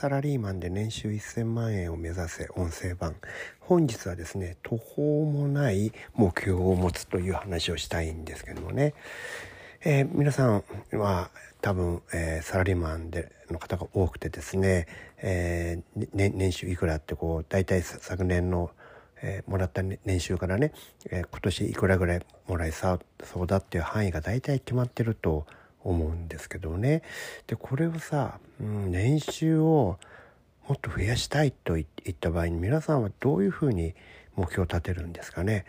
サラリーマンで年収1000万円を目指せ音声版。本日はですね途方もない目標を持つという話をしたいんですけどもね、えー、皆さんは多分、えー、サラリーマンでの方が多くてですね,、えー、ね年収いくらってこう大体昨年のえー、もらった年収からね、えー、今年いくらぐらいもらえそうだっていう範囲が大体決まってると思うんですけどね。でこれをさ、うん、年収をもっと増やしたいといった場合に皆さんはどういうふうに目標を立てるんですかね。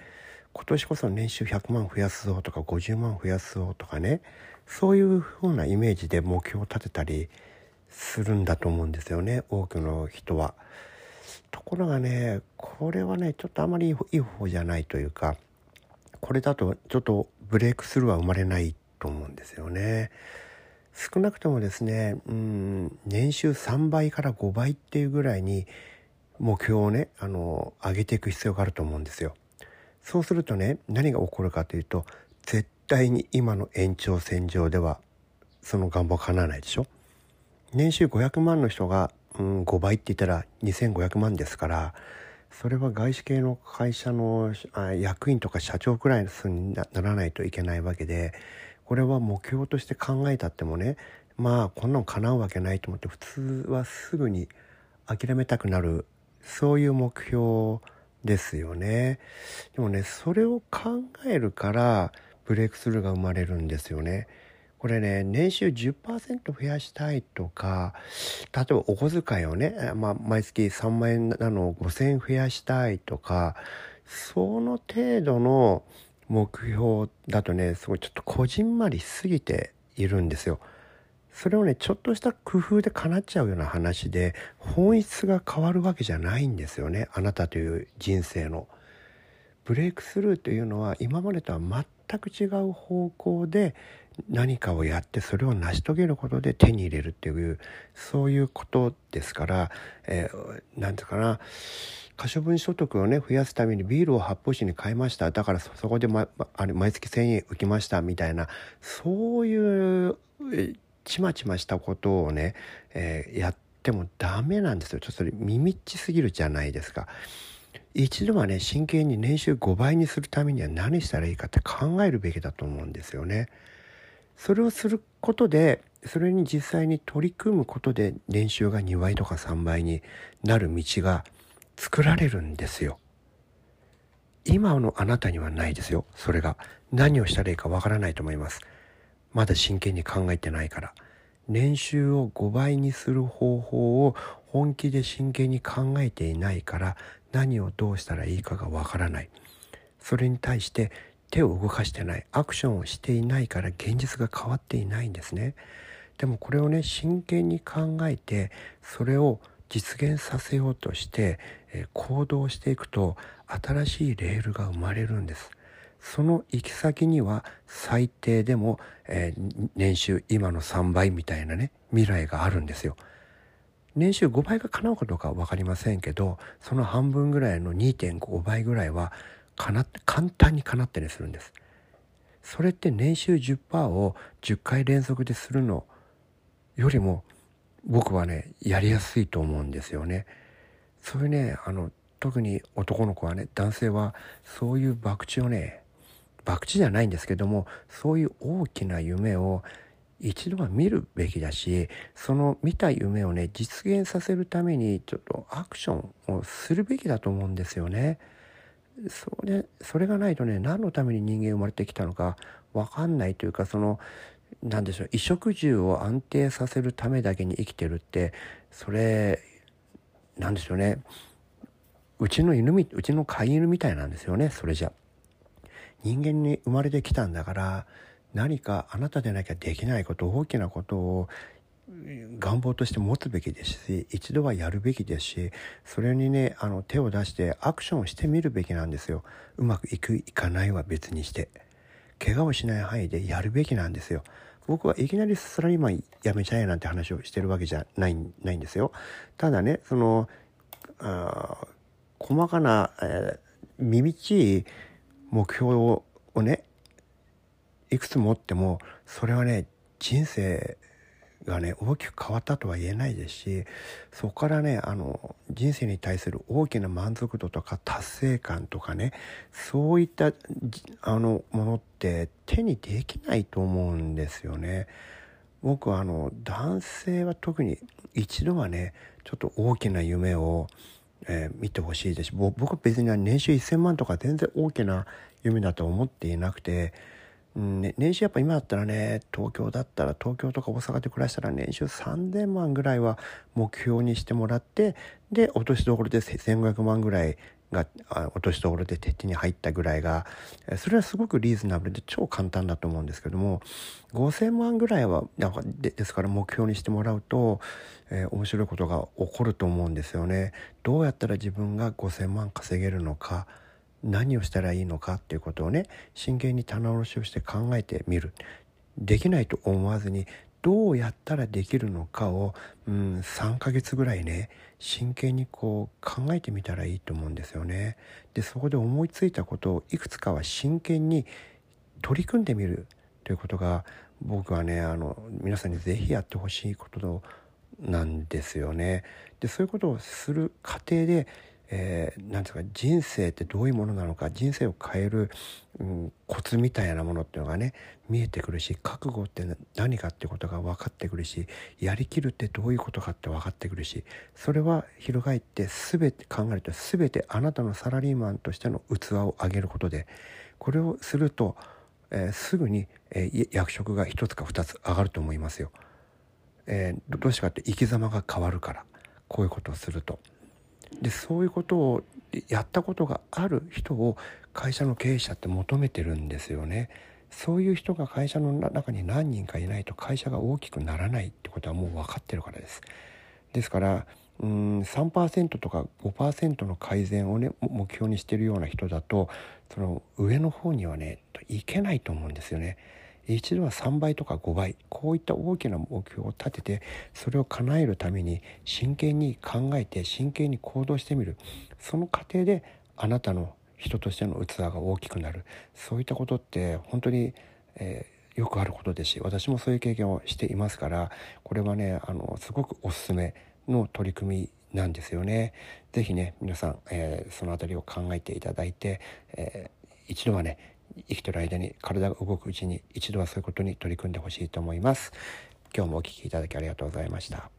今年こそ年収100万増やすぞとか50万増やすぞとかね。そういうふうなイメージで目標を立てたりするんだと思うんですよね多くの人は。ところがねこれはねちょっとあまりいい方じゃないというかこれだとちょっとブレイクスルーは生まれないと思うんですよね。少なくともですねうん年収3倍から5倍っていうぐらいに目標をねあの上げていく必要があると思うんですよ。そうするとね何が起こるかというと絶対に今の延長線上ではその願望叶わないでしょ。年収500万の人が、うん、5倍って言ったら2500万ですからそれは外資系の会社の役員とか社長くらいの数にならないといけないわけでこれは目標として考えたってもねまあこんなの叶うわけないと思って普通はすぐに諦めたくなるそういう目標ですよね。でもねそれを考えるからブレイクスルーが生まれるんですよね。これね年収10%増やしたいとか例えばお小遣いをね、まあ、毎月3万円なのを5,000円増やしたいとかその程度の目標だとねすごいちょっとこじんまりしすぎているんですよ。それをねちょっとした工夫で叶っちゃうような話で本質が変わるわけじゃないんですよねあなたという人生の。ブレイクスルーというのは今までとは全く違う方向で何かをやってそれを成し遂げることで手に入れるっていうそういうことですから何、えー、て言うかな可処分所得をね増やすためにビールを発泡酒に変えましただからそこで、ま、あれ毎月1,000円浮きましたみたいなそういうちまちましたことをね、えー、やってもダメなんですよちょっとそれ耳っちすぎるじゃないですか。一度はね真剣に年収5倍にするためには何したらいいかって考えるべきだと思うんですよね。それをすることでそれに実際に取り組むことで年収が2倍とか3倍になる道が作られるんですよ。今のあなたにはないですよ。それが。何をしたらいいかわからないと思います。まだ真剣に考えてないから。年収を5倍にする方法を本気で真剣に考えていないから何をどうしたらいいかがわからない。それに対して手を動かしてないアクションをしていないから現実が変わっていないんですね。でもこれをね真剣に考えてそれを実現させようとして、え行動していくと新しいレールが生まれるんです。その行き先には最低でも、えー、年収今の3倍みたいなね未来があるんですよ。年収5倍が叶うかどうかは分かりませんけどその半分ぐらいの2.5倍ぐらいは簡単に叶ってねするんです。それって年収10%を10回連続でするのよりも僕はねやりやすいと思うんですよね。そういうねあの特に男の子はね男性はそういう博打をね博打じゃないんですけどもそういう大きな夢を一度は見るべきだしその見た夢をね実現させるためにちょっとアクションをするべきだと思うんですよね。それそれがないとね何のために人間生まれてきたのか分かんないというかその何でしょう衣食住を安定させるためだけに生きてるってそれなんでしょうね。うちの犬みうちの飼い犬みたいなんですよねそれじゃ。人間に生まれてきたんだから何かあなたでなきゃできないこと大きなことを願望として持つべきですし一度はやるべきですしそれにねあの手を出してアクションをしてみるべきなんですよ。うまくいくいかないは別にして。怪我をしない範囲でやるべきなんですよ僕はいきなりサラリーマン辞めちゃえなんて話をしてるわけじゃないないんですよ。ただねそのあ細かな、えー、みみちい目標をねいくつ持ってもそれはね人生がね大きく変わったとは言えないですしそこからねあの人生に対する大きな満足度とか達成感とかねそういったあのものって手にできないと思うんですよね。僕はあの男性は特に一度はねちょっと大きな夢を、えー、見てほしいですし僕は別に年収1,000万とか全然大きな夢だと思っていなくてね、年収やっぱ今だったらね東京だったら東京とか大阪で暮らしたら年収3,000万ぐらいは目標にしてもらってで落としどころで1,500万ぐらいが落としどころで手に入ったぐらいがそれはすごくリーズナブルで超簡単だと思うんですけども5,000万ぐらいはでですから目標にしてもらうと、えー、面白いことが起こると思うんですよね。どうやったら自分が5,000万稼げるのか何をしたらいいのかっていうことをね真剣に棚卸しをして考えてみるできないと思わずにどうやったらできるのかを、うん、3ヶ月ぐらいね真剣にこう考えてみたらいいと思うんですよね。でそこで思いついたことをいくつかは真剣に取り組んでみるということが僕はねあの皆さんに是非やってほしいことなんですよね。でそういうことをする過程でえー、なんですか人生ってどういうものなのか人生を変える、うん、コツみたいなものっていうのがね見えてくるし覚悟って何かってことが分かってくるしやりきるってどういうことかって分かってくるしそれは翻って全て考えると全てあなたのサラリーマンとしての器を上げることでこれをすると、えー、すぐに、えー、役職が1つか2つ上がると思いますよ。えー、どうしてかって生き様が変わるからこういうことをすると。でそういうことをやったことがある人を会社の経営者って求めてるんですよね。そういう人が会社の中に何人かいないと会社が大きくならないってことはもう分かってるからです。ですからうん3%とか5%の改善をね目標にしてるような人だとその上の方にはねいけないと思うんですよね。一度は3倍とか5倍。こういった大きな目標を立ててそれを叶えるために真剣に考えて真剣に行動してみる。その過程であなたの人としての器が大きくなる。そういったことって本当に、えー、よくあることですし私もそういう経験をしていますからこれはねあのすごくおすすめの取り組みなんですよね。是非ね皆さん、えー、その辺りを考えていただいて、えー、一度はね生きてる間に体が動くうちに一度はそういうことに取り組んでほしいと思います。今日もお聴きいただきありがとうございました。